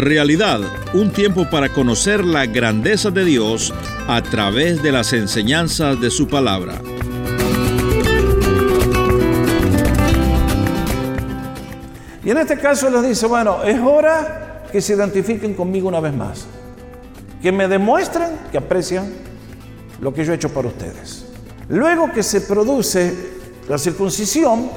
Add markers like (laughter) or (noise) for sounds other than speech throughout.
Realidad, un tiempo para conocer la grandeza de Dios a través de las enseñanzas de su palabra. Y en este caso les dice, bueno, es hora que se identifiquen conmigo una vez más, que me demuestren que aprecian lo que yo he hecho por ustedes. Luego que se produce la circuncisión,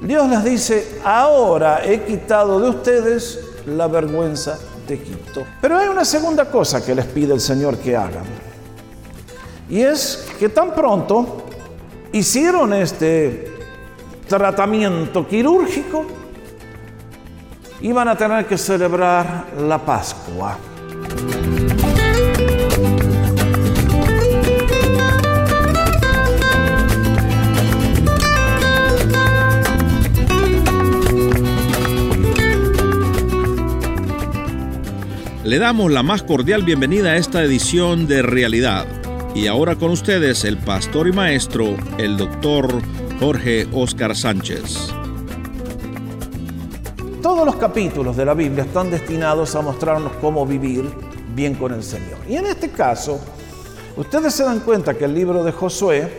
Dios les dice, ahora he quitado de ustedes la vergüenza de Egipto. Pero hay una segunda cosa que les pide el Señor que hagan. Y es que tan pronto hicieron este tratamiento quirúrgico, iban a tener que celebrar la Pascua. Le damos la más cordial bienvenida a esta edición de Realidad. Y ahora con ustedes el pastor y maestro, el doctor Jorge Oscar Sánchez. Todos los capítulos de la Biblia están destinados a mostrarnos cómo vivir bien con el Señor. Y en este caso, ustedes se dan cuenta que el libro de Josué,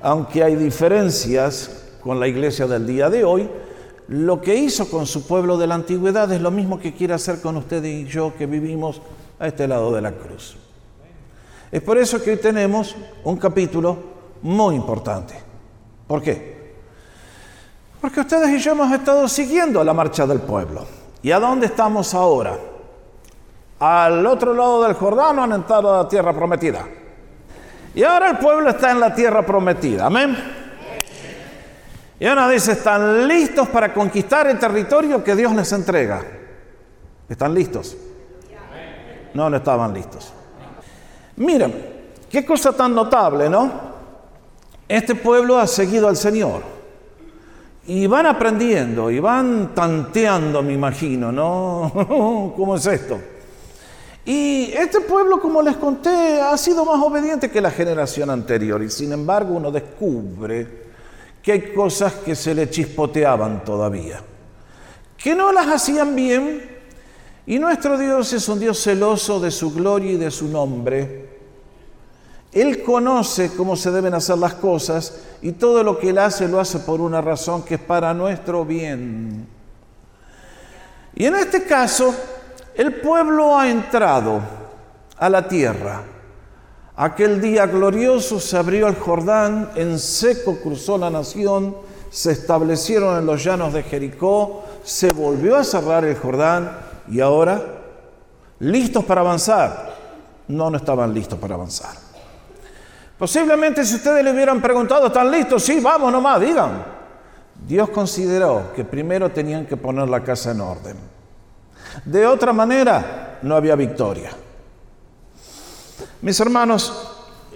aunque hay diferencias con la iglesia del día de hoy, lo que hizo con su pueblo de la antigüedad es lo mismo que quiere hacer con ustedes y yo que vivimos a este lado de la cruz. Es por eso que hoy tenemos un capítulo muy importante. ¿Por qué? Porque ustedes y yo hemos estado siguiendo la marcha del pueblo. ¿Y a dónde estamos ahora? Al otro lado del Jordán han entrado a la tierra prometida. Y ahora el pueblo está en la tierra prometida. Amén. Y uno dice, están listos para conquistar el territorio que Dios les entrega. ¿Están listos? No, no estaban listos. Miren, qué cosa tan notable, ¿no? Este pueblo ha seguido al Señor. Y van aprendiendo y van tanteando, me imagino, ¿no? (laughs) ¿Cómo es esto? Y este pueblo, como les conté, ha sido más obediente que la generación anterior. Y sin embargo uno descubre que hay cosas que se le chispoteaban todavía, que no las hacían bien, y nuestro Dios es un Dios celoso de su gloria y de su nombre. Él conoce cómo se deben hacer las cosas y todo lo que Él hace lo hace por una razón que es para nuestro bien. Y en este caso, el pueblo ha entrado a la tierra Aquel día glorioso se abrió el Jordán, en seco cruzó la nación, se establecieron en los llanos de Jericó, se volvió a cerrar el Jordán y ahora, listos para avanzar. No, no estaban listos para avanzar. Posiblemente si ustedes le hubieran preguntado, ¿están listos? Sí, vamos nomás, digan. Dios consideró que primero tenían que poner la casa en orden. De otra manera, no había victoria. Mis hermanos,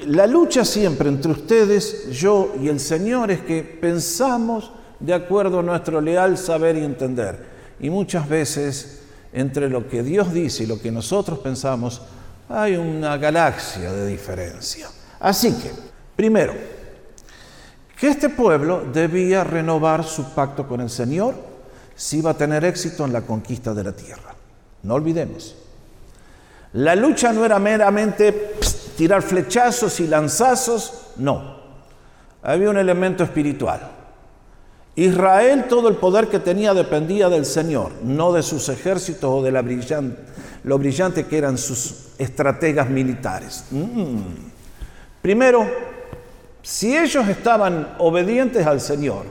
la lucha siempre entre ustedes, yo y el Señor es que pensamos de acuerdo a nuestro leal saber y entender. Y muchas veces entre lo que Dios dice y lo que nosotros pensamos hay una galaxia de diferencia. Así que, primero, que este pueblo debía renovar su pacto con el Señor si iba a tener éxito en la conquista de la tierra. No olvidemos. La lucha no era meramente tirar flechazos y lanzazos, no. Había un elemento espiritual. Israel, todo el poder que tenía dependía del Señor, no de sus ejércitos o de la brillante, lo brillante que eran sus estrategas militares. Mm. Primero, si ellos estaban obedientes al Señor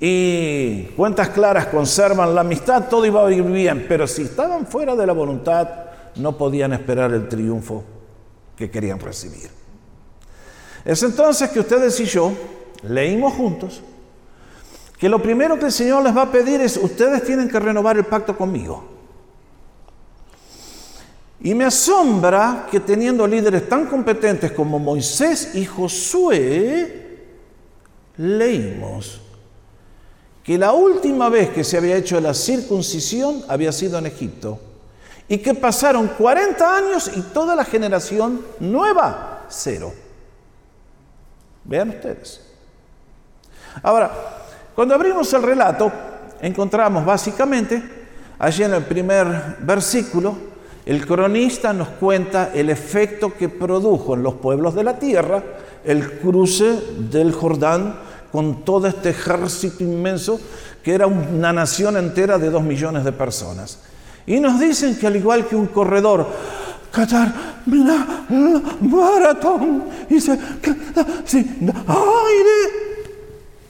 y cuentas claras conservan la amistad, todo iba a ir bien, pero si estaban fuera de la voluntad, no podían esperar el triunfo que querían recibir. Es entonces que ustedes y yo leímos juntos que lo primero que el Señor les va a pedir es, ustedes tienen que renovar el pacto conmigo. Y me asombra que teniendo líderes tan competentes como Moisés y Josué, leímos que la última vez que se había hecho la circuncisión había sido en Egipto y que pasaron 40 años y toda la generación nueva, cero. Vean ustedes. Ahora, cuando abrimos el relato, encontramos básicamente allí en el primer versículo, el cronista nos cuenta el efecto que produjo en los pueblos de la tierra el cruce del Jordán con todo este ejército inmenso que era una nación entera de dos millones de personas. Y nos dicen que al igual que un corredor, Qatar, maratón, dice, aire.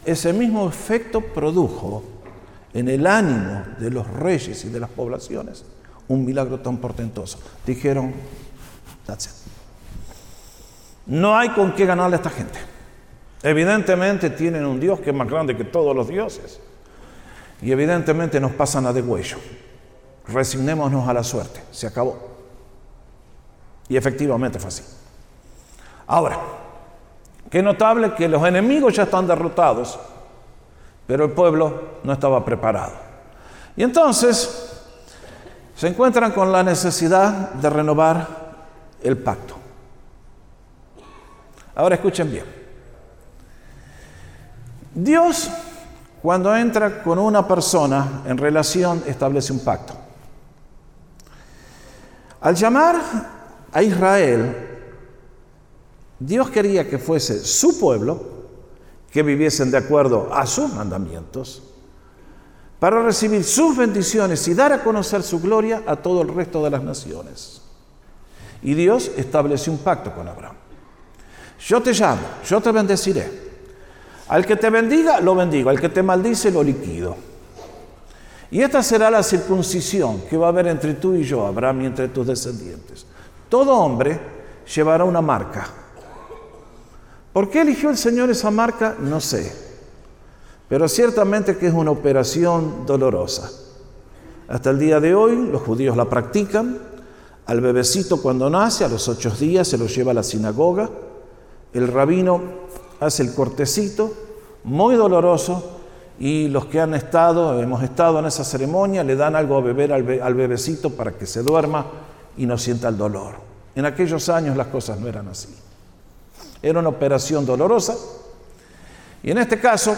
Ese mismo efecto produjo en el ánimo de los reyes y de las poblaciones un milagro tan portentoso. Dijeron, That's it. no hay con qué ganarle a esta gente. Evidentemente tienen un Dios que es más grande que todos los dioses. Y evidentemente nos pasan a de huello. Resignémonos a la suerte. Se acabó. Y efectivamente fue así. Ahora, qué notable que los enemigos ya están derrotados, pero el pueblo no estaba preparado. Y entonces se encuentran con la necesidad de renovar el pacto. Ahora escuchen bien. Dios, cuando entra con una persona en relación, establece un pacto. Al llamar a Israel, Dios quería que fuese su pueblo, que viviesen de acuerdo a sus mandamientos, para recibir sus bendiciones y dar a conocer su gloria a todo el resto de las naciones. Y Dios estableció un pacto con Abraham. Yo te llamo, yo te bendeciré. Al que te bendiga, lo bendigo. Al que te maldice, lo liquido. Y esta será la circuncisión que va a haber entre tú y yo, Abraham, y entre tus descendientes. Todo hombre llevará una marca. ¿Por qué eligió el Señor esa marca? No sé. Pero ciertamente que es una operación dolorosa. Hasta el día de hoy los judíos la practican. Al bebecito cuando nace, a los ocho días, se lo lleva a la sinagoga. El rabino hace el cortecito, muy doloroso, y los que han estado, hemos estado en esa ceremonia, le dan algo a beber al, bebecito para que se duerma y no sienta el dolor. En aquellos años las cosas no eran así. Era una operación dolorosa. Y en este caso,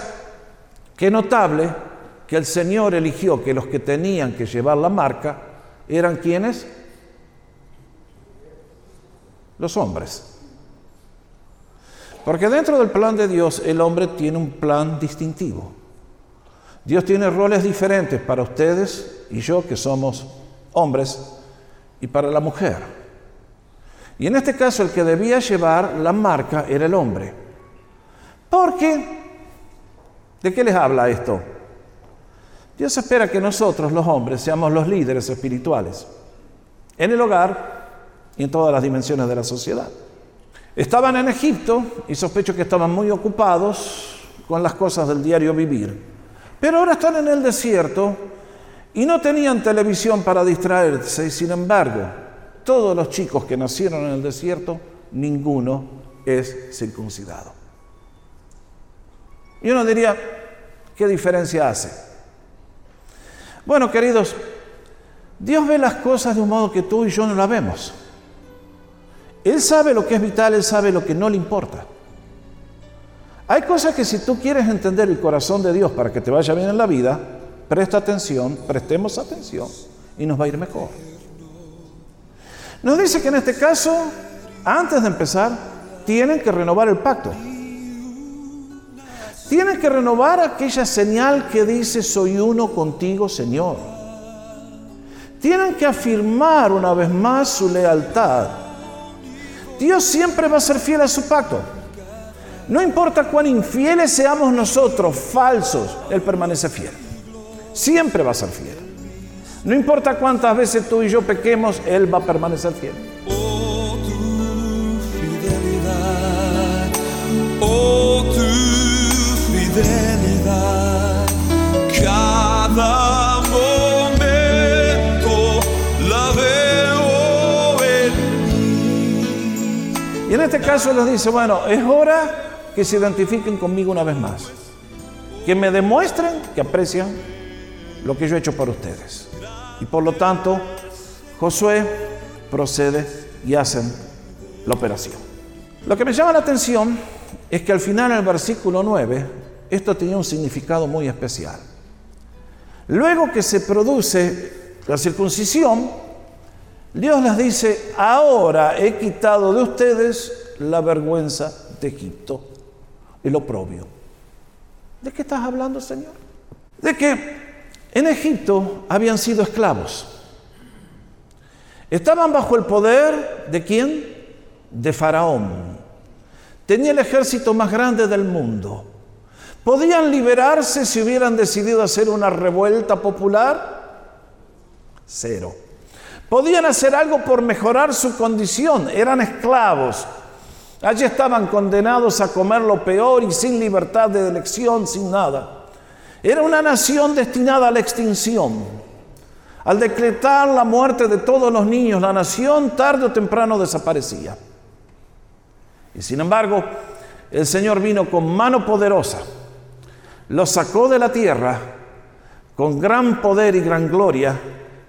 Qué notable que el Señor eligió que los que tenían que llevar la marca eran quienes? Los hombres. Porque dentro del plan de Dios el hombre tiene un plan distintivo. Dios tiene roles diferentes para ustedes y yo que somos hombres y para la mujer. Y en este caso el que debía llevar la marca era el hombre. Porque ¿De qué les habla esto? Dios espera que nosotros, los hombres, seamos los líderes espirituales en el hogar y en todas las dimensiones de la sociedad. Estaban en Egipto y sospecho que estaban muy ocupados con las cosas del diario vivir. Pero ahora están en el desierto y no tenían televisión para distraerse y sin embargo, todos los chicos que nacieron en el desierto, ninguno es circuncidado. Y uno diría, ¿qué diferencia hace? Bueno, queridos, Dios ve las cosas de un modo que tú y yo no las vemos. Él sabe lo que es vital, Él sabe lo que no le importa. Hay cosas que si tú quieres entender el corazón de Dios para que te vaya bien en la vida, presta atención, prestemos atención y nos va a ir mejor. Nos dice que en este caso, antes de empezar, tienen que renovar el pacto. Tiene que renovar aquella señal que dice, soy uno contigo, Señor. Tienen que afirmar una vez más su lealtad. Dios siempre va a ser fiel a su pacto. No importa cuán infieles seamos nosotros, falsos, Él permanece fiel. Siempre va a ser fiel. No importa cuántas veces tú y yo pequemos, Él va a permanecer fiel. Cada momento la veo en Y en este caso les dice, bueno, es hora que se identifiquen conmigo una vez más. Que me demuestren que aprecian lo que yo he hecho por ustedes. Y por lo tanto, Josué procede y hacen la operación. Lo que me llama la atención es que al final, en el versículo 9, esto tenía un significado muy especial. Luego que se produce la circuncisión, Dios les dice, ahora he quitado de ustedes la vergüenza de Egipto, el oprobio. ¿De qué estás hablando, Señor? De que en Egipto habían sido esclavos. Estaban bajo el poder de quién? De Faraón. Tenía el ejército más grande del mundo. ¿Podían liberarse si hubieran decidido hacer una revuelta popular? Cero. ¿Podían hacer algo por mejorar su condición? Eran esclavos. Allí estaban condenados a comer lo peor y sin libertad de elección, sin nada. Era una nación destinada a la extinción. Al decretar la muerte de todos los niños, la nación tarde o temprano desaparecía. Y sin embargo, el Señor vino con mano poderosa, los sacó de la tierra con gran poder y gran gloria,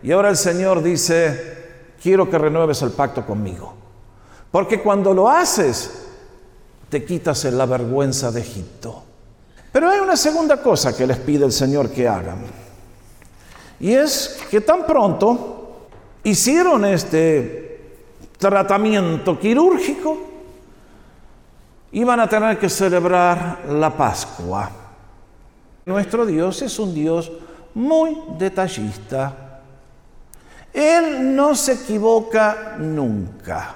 y ahora el Señor dice, quiero que renueves el pacto conmigo. Porque cuando lo haces, te quitas la vergüenza de Egipto. Pero hay una segunda cosa que les pide el Señor que hagan. Y es que tan pronto hicieron este tratamiento quirúrgico, iban a tener que celebrar la Pascua. Nuestro Dios es un Dios muy detallista. Él no se equivoca nunca.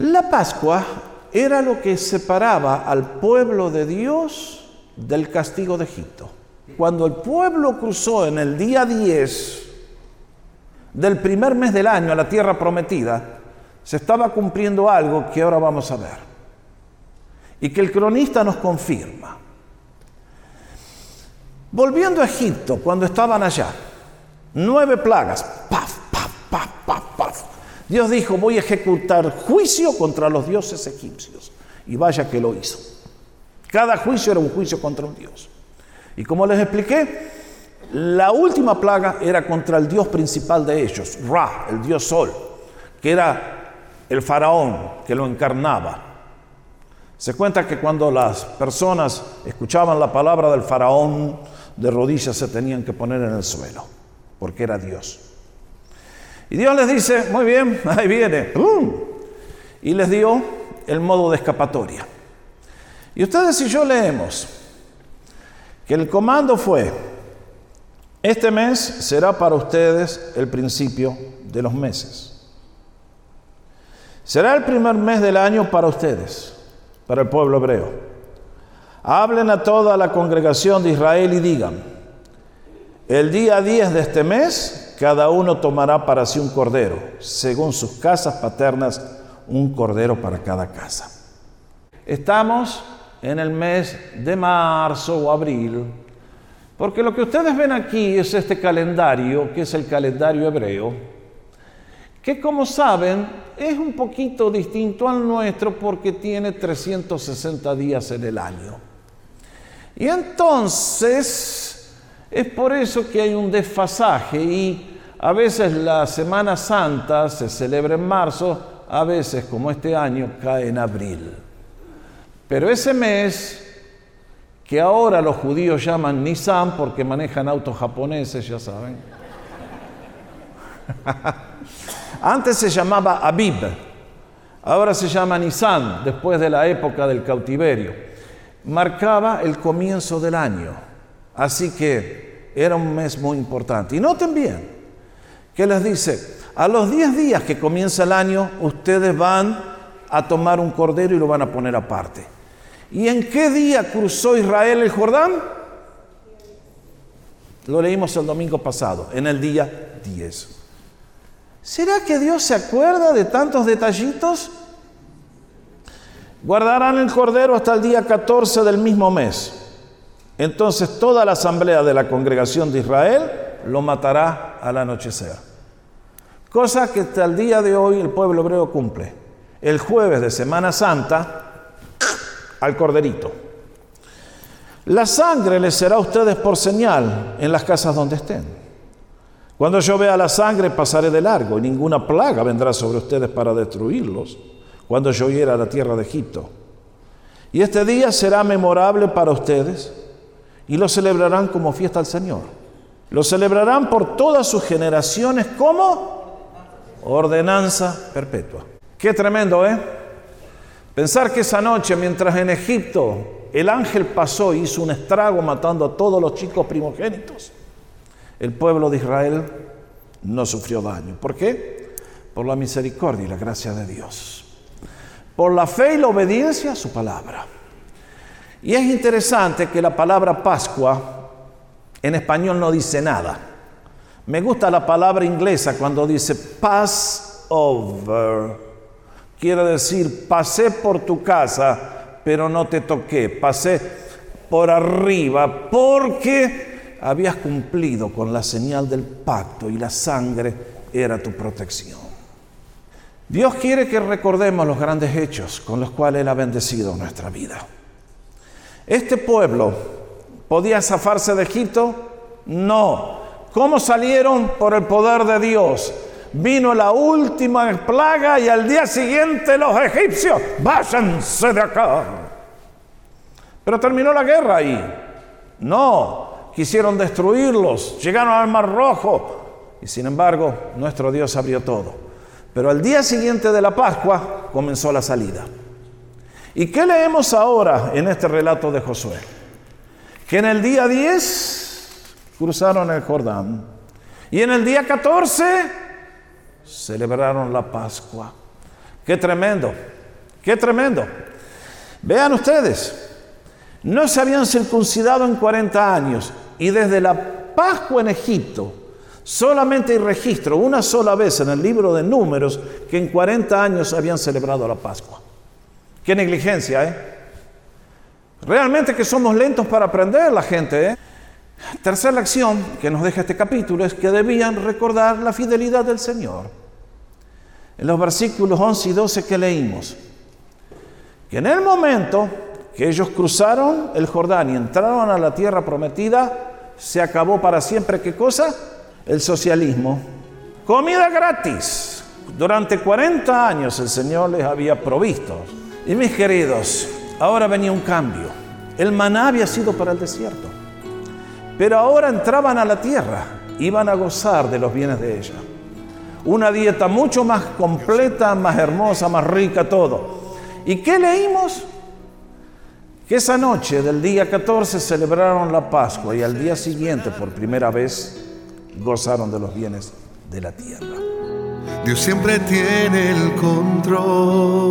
La Pascua era lo que separaba al pueblo de Dios del castigo de Egipto. Cuando el pueblo cruzó en el día 10 del primer mes del año a la tierra prometida, se estaba cumpliendo algo que ahora vamos a ver y que el cronista nos confirma. Volviendo a Egipto, cuando estaban allá, nueve plagas, paf, paf, paf, paf, Dios dijo, voy a ejecutar juicio contra los dioses egipcios. Y vaya que lo hizo. Cada juicio era un juicio contra un dios. Y como les expliqué, la última plaga era contra el dios principal de ellos, Ra, el dios sol, que era el faraón que lo encarnaba. Se cuenta que cuando las personas escuchaban la palabra del faraón, de rodillas se tenían que poner en el suelo, porque era Dios. Y Dios les dice, muy bien, (laughs) ahí viene. Y les dio el modo de escapatoria. Y ustedes y yo leemos que el comando fue, este mes será para ustedes el principio de los meses. Será el primer mes del año para ustedes, para el pueblo hebreo. Hablen a toda la congregación de Israel y digan, el día 10 de este mes cada uno tomará para sí un cordero, según sus casas paternas, un cordero para cada casa. Estamos en el mes de marzo o abril, porque lo que ustedes ven aquí es este calendario, que es el calendario hebreo, que como saben es un poquito distinto al nuestro porque tiene 360 días en el año. Y entonces es por eso que hay un desfasaje y a veces la Semana Santa se celebra en marzo, a veces, como este año, cae en abril. Pero ese mes, que ahora los judíos llaman Nissan porque manejan autos japoneses, ya saben. (laughs) Antes se llamaba Abib, ahora se llama Nisan, después de la época del cautiverio. Marcaba el comienzo del año, así que era un mes muy importante. Y noten bien, ¿Qué les dice? A los 10 días que comienza el año, ustedes van a tomar un cordero y lo van a poner aparte. ¿Y en qué día cruzó Israel el Jordán? Lo leímos el domingo pasado, en el día 10. ¿Será que Dios se acuerda de tantos detallitos? Guardarán el cordero hasta el día 14 del mismo mes. Entonces toda la asamblea de la congregación de Israel lo matará al anochecer. Cosa que hasta el día de hoy el pueblo hebreo cumple. El jueves de Semana Santa, al corderito. La sangre les será a ustedes por señal en las casas donde estén. Cuando yo vea la sangre pasaré de largo y ninguna plaga vendrá sobre ustedes para destruirlos cuando yo hiera la tierra de Egipto. Y este día será memorable para ustedes y lo celebrarán como fiesta al Señor. Lo celebrarán por todas sus generaciones como ordenanza perpetua. Qué tremendo, ¿eh? Pensar que esa noche, mientras en Egipto el ángel pasó y hizo un estrago matando a todos los chicos primogénitos, el pueblo de Israel no sufrió daño. ¿Por qué? Por la misericordia y la gracia de Dios. Por la fe y la obediencia a su palabra. Y es interesante que la palabra Pascua en español no dice nada. Me gusta la palabra inglesa cuando dice Passover. Quiere decir, pasé por tu casa, pero no te toqué. Pasé por arriba porque habías cumplido con la señal del pacto y la sangre era tu protección. Dios quiere que recordemos los grandes hechos con los cuales Él ha bendecido nuestra vida. Este pueblo ¿Podía zafarse de Egipto? No. ¿Cómo salieron? Por el poder de Dios. Vino la última plaga y al día siguiente los egipcios, váyanse de acá. Pero terminó la guerra ahí. No, quisieron destruirlos, llegaron al Mar Rojo y sin embargo nuestro Dios abrió todo. Pero al día siguiente de la Pascua comenzó la salida. ¿Y qué leemos ahora en este relato de Josué? que en el día 10 cruzaron el Jordán y en el día 14 celebraron la Pascua. Qué tremendo, qué tremendo. Vean ustedes, no se habían circuncidado en 40 años y desde la Pascua en Egipto solamente hay registro una sola vez en el libro de números que en 40 años habían celebrado la Pascua. Qué negligencia, ¿eh? Realmente que somos lentos para aprender la gente. ¿eh? Tercera lección que nos deja este capítulo es que debían recordar la fidelidad del Señor. En los versículos 11 y 12 que leímos, que en el momento que ellos cruzaron el Jordán y entraron a la tierra prometida, se acabó para siempre, ¿qué cosa? El socialismo. Comida gratis. Durante 40 años el Señor les había provisto. Y mis queridos, Ahora venía un cambio. El maná había sido para el desierto. Pero ahora entraban a la tierra, iban a gozar de los bienes de ella. Una dieta mucho más completa, más hermosa, más rica, todo. ¿Y qué leímos? Que esa noche del día 14 celebraron la Pascua y al día siguiente, por primera vez, gozaron de los bienes de la tierra. Dios siempre tiene el control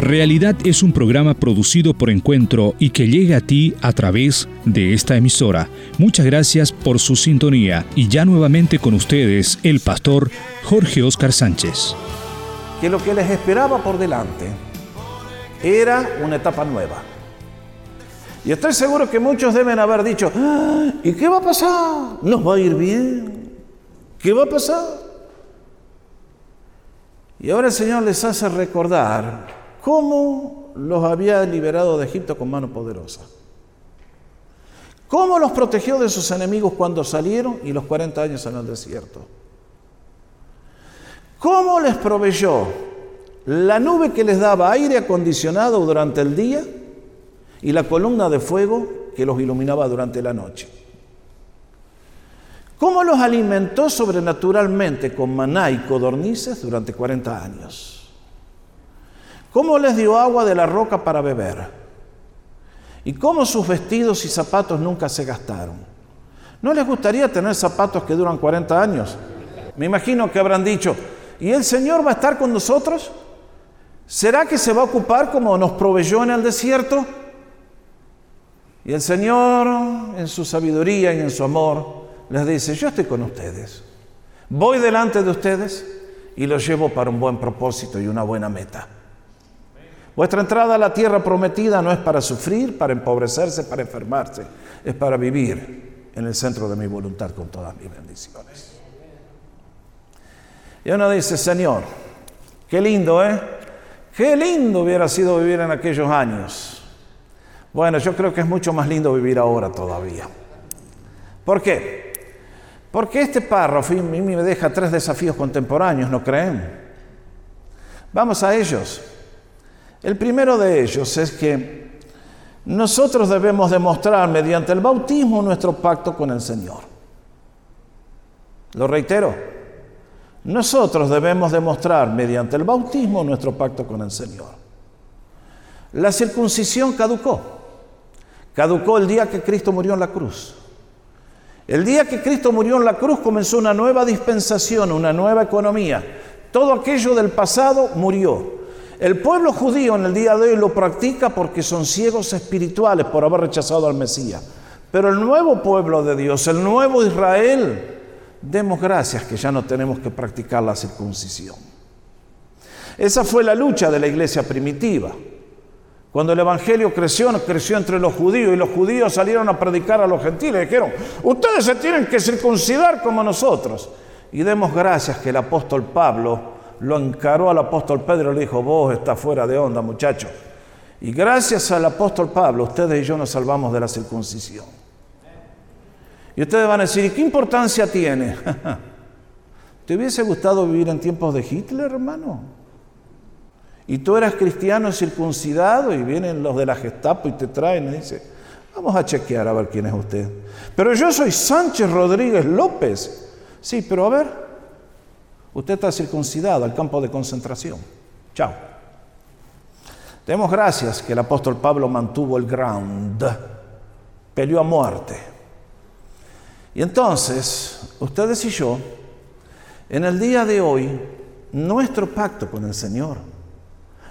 Realidad es un programa producido por Encuentro y que llega a ti a través de esta emisora. Muchas gracias por su sintonía y ya nuevamente con ustedes el pastor Jorge Oscar Sánchez. Que lo que les esperaba por delante era una etapa nueva. Y estoy seguro que muchos deben haber dicho, ah, ¿y qué va a pasar? ¿Nos va a ir bien? ¿Qué va a pasar? Y ahora el Señor les hace recordar cómo los había liberado de Egipto con mano poderosa. Cómo los protegió de sus enemigos cuando salieron y los 40 años en el desierto. Cómo les proveyó la nube que les daba aire acondicionado durante el día y la columna de fuego que los iluminaba durante la noche. Cómo los alimentó sobrenaturalmente con maná y codornices durante 40 años. ¿Cómo les dio agua de la roca para beber? ¿Y cómo sus vestidos y zapatos nunca se gastaron? ¿No les gustaría tener zapatos que duran 40 años? Me imagino que habrán dicho, ¿y el Señor va a estar con nosotros? ¿Será que se va a ocupar como nos proveyó en el desierto? Y el Señor, en su sabiduría y en su amor, les dice, yo estoy con ustedes. Voy delante de ustedes y los llevo para un buen propósito y una buena meta. Vuestra entrada a la tierra prometida no es para sufrir, para empobrecerse, para enfermarse, es para vivir en el centro de mi voluntad con todas mis bendiciones. Y uno dice, Señor, qué lindo, ¿eh? Qué lindo hubiera sido vivir en aquellos años. Bueno, yo creo que es mucho más lindo vivir ahora todavía. ¿Por qué? Porque este párrafo mí me deja tres desafíos contemporáneos, ¿no creen? Vamos a ellos. El primero de ellos es que nosotros debemos demostrar mediante el bautismo nuestro pacto con el Señor. Lo reitero, nosotros debemos demostrar mediante el bautismo nuestro pacto con el Señor. La circuncisión caducó. Caducó el día que Cristo murió en la cruz. El día que Cristo murió en la cruz comenzó una nueva dispensación, una nueva economía. Todo aquello del pasado murió. El pueblo judío en el día de hoy lo practica porque son ciegos espirituales por haber rechazado al Mesías. Pero el nuevo pueblo de Dios, el nuevo Israel, demos gracias que ya no tenemos que practicar la circuncisión. Esa fue la lucha de la iglesia primitiva. Cuando el Evangelio creció, creció entre los judíos y los judíos salieron a predicar a los gentiles. Dijeron, ustedes se tienen que circuncidar como nosotros. Y demos gracias que el apóstol Pablo lo encaró al apóstol Pedro y le dijo, vos estás fuera de onda, muchacho. Y gracias al apóstol Pablo, ustedes y yo nos salvamos de la circuncisión. Y ustedes van a decir, ¿y qué importancia tiene? (laughs) ¿Te hubiese gustado vivir en tiempos de Hitler, hermano? Y tú eras cristiano circuncidado y vienen los de la Gestapo y te traen y dicen, vamos a chequear a ver quién es usted. Pero yo soy Sánchez Rodríguez López. Sí, pero a ver, Usted está circuncidado al campo de concentración. Chao. Demos gracias que el apóstol Pablo mantuvo el ground, peleó a muerte. Y entonces, ustedes y yo, en el día de hoy, nuestro pacto con el Señor,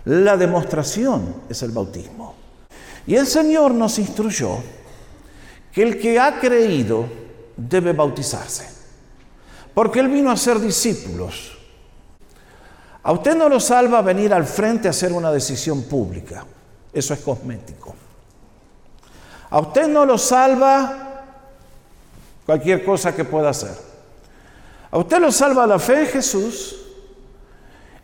la demostración es el bautismo. Y el Señor nos instruyó que el que ha creído debe bautizarse. Porque Él vino a ser discípulos. A usted no lo salva venir al frente a hacer una decisión pública. Eso es cosmético. A usted no lo salva cualquier cosa que pueda hacer. A usted lo salva la fe en Jesús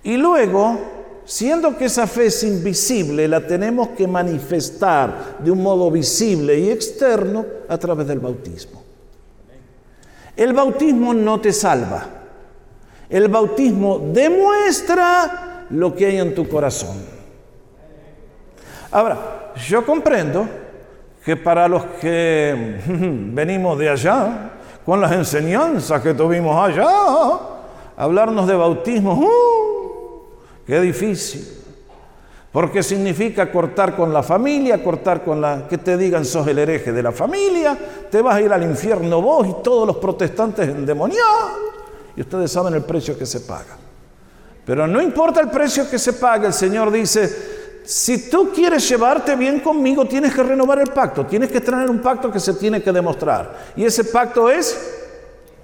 y luego, siendo que esa fe es invisible, la tenemos que manifestar de un modo visible y externo a través del bautismo. El bautismo no te salva. El bautismo demuestra lo que hay en tu corazón. Ahora, yo comprendo que para los que (laughs) venimos de allá, con las enseñanzas que tuvimos allá, hablarnos de bautismo, ¡uh! qué difícil. Porque significa cortar con la familia, cortar con la... que te digan sos el hereje de la familia, te vas a ir al infierno vos y todos los protestantes endemoniados. Y ustedes saben el precio que se paga. Pero no importa el precio que se pague, el Señor dice, si tú quieres llevarte bien conmigo, tienes que renovar el pacto, tienes que tener un pacto que se tiene que demostrar. Y ese pacto es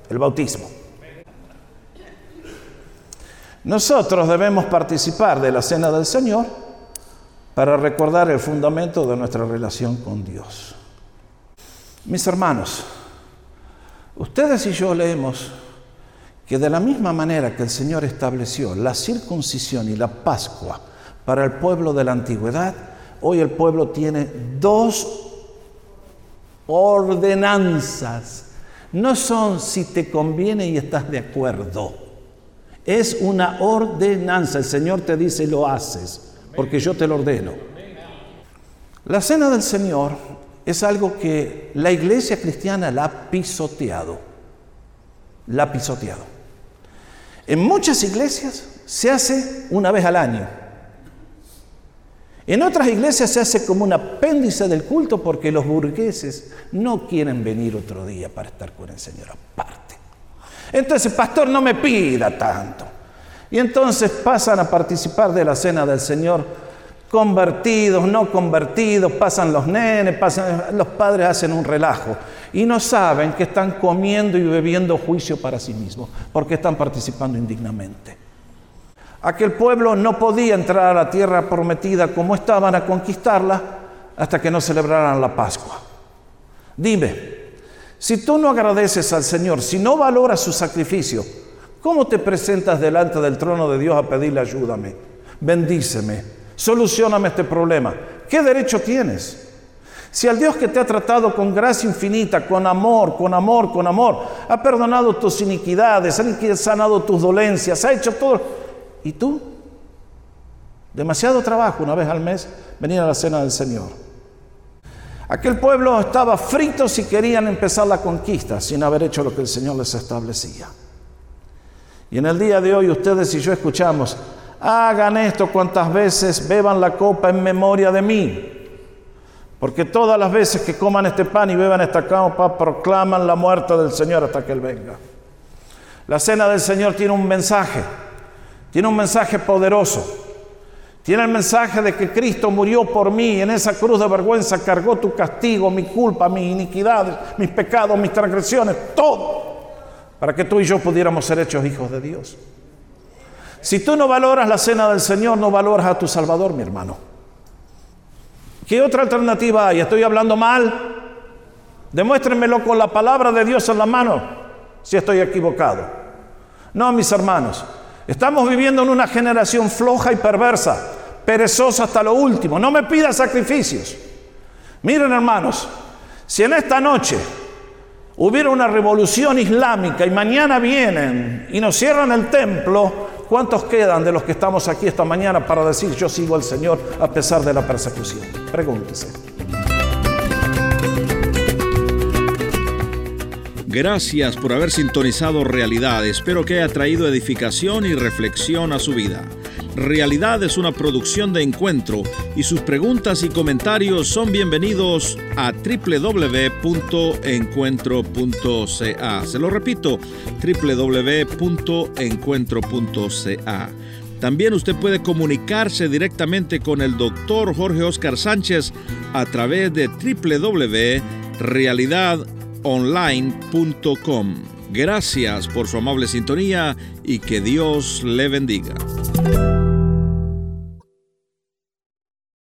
el bautismo. Nosotros debemos participar de la cena del Señor para recordar el fundamento de nuestra relación con Dios. Mis hermanos, ustedes y yo leemos que de la misma manera que el Señor estableció la circuncisión y la Pascua para el pueblo de la antigüedad, hoy el pueblo tiene dos ordenanzas. No son si te conviene y estás de acuerdo. Es una ordenanza. El Señor te dice, lo haces porque yo te lo ordeno. La cena del Señor es algo que la iglesia cristiana la ha pisoteado, la ha pisoteado. En muchas iglesias se hace una vez al año. En otras iglesias se hace como un apéndice del culto porque los burgueses no quieren venir otro día para estar con el Señor aparte. Entonces, pastor, no me pida tanto. Y entonces pasan a participar de la cena del Señor, convertidos, no convertidos, pasan los nenes, pasan, los padres hacen un relajo y no saben que están comiendo y bebiendo juicio para sí mismos, porque están participando indignamente. Aquel pueblo no podía entrar a la tierra prometida como estaban a conquistarla hasta que no celebraran la Pascua. Dime, si tú no agradeces al Señor, si no valoras su sacrificio, ¿cómo te presentas delante del trono de Dios a pedirle ayúdame? Bendíceme, solucioname este problema. ¿Qué derecho tienes? Si al Dios que te ha tratado con gracia infinita, con amor, con amor, con amor, ha perdonado tus iniquidades, ha sanado tus dolencias, ha hecho todo. ¿Y tú? Demasiado trabajo una vez al mes venir a la cena del Señor. Aquel pueblo estaba frito si querían empezar la conquista sin haber hecho lo que el Señor les establecía. Y en el día de hoy ustedes y yo escuchamos, hagan esto cuantas veces beban la copa en memoria de mí. Porque todas las veces que coman este pan y beban esta copa proclaman la muerte del Señor hasta que Él venga. La cena del Señor tiene un mensaje, tiene un mensaje poderoso. Tiene el mensaje de que Cristo murió por mí, en esa cruz de vergüenza cargó tu castigo, mi culpa, mis iniquidades, mis pecados, mis transgresiones, todo, para que tú y yo pudiéramos ser hechos hijos de Dios. Si tú no valoras la cena del Señor, no valoras a tu Salvador, mi hermano. ¿Qué otra alternativa hay? ¿Estoy hablando mal? Demuéstrenmelo con la palabra de Dios en la mano, si estoy equivocado. No, mis hermanos, Estamos viviendo en una generación floja y perversa, perezosa hasta lo último. No me pida sacrificios. Miren hermanos, si en esta noche hubiera una revolución islámica y mañana vienen y nos cierran el templo, ¿cuántos quedan de los que estamos aquí esta mañana para decir yo sigo al Señor a pesar de la persecución? Pregúntese. Gracias por haber sintonizado Realidad. Espero que haya traído edificación y reflexión a su vida. Realidad es una producción de encuentro y sus preguntas y comentarios son bienvenidos a www.encuentro.ca. Se lo repito, www.encuentro.ca. También usted puede comunicarse directamente con el doctor Jorge Oscar Sánchez a través de www.realidad.com online.com. Gracias por su amable sintonía y que Dios le bendiga.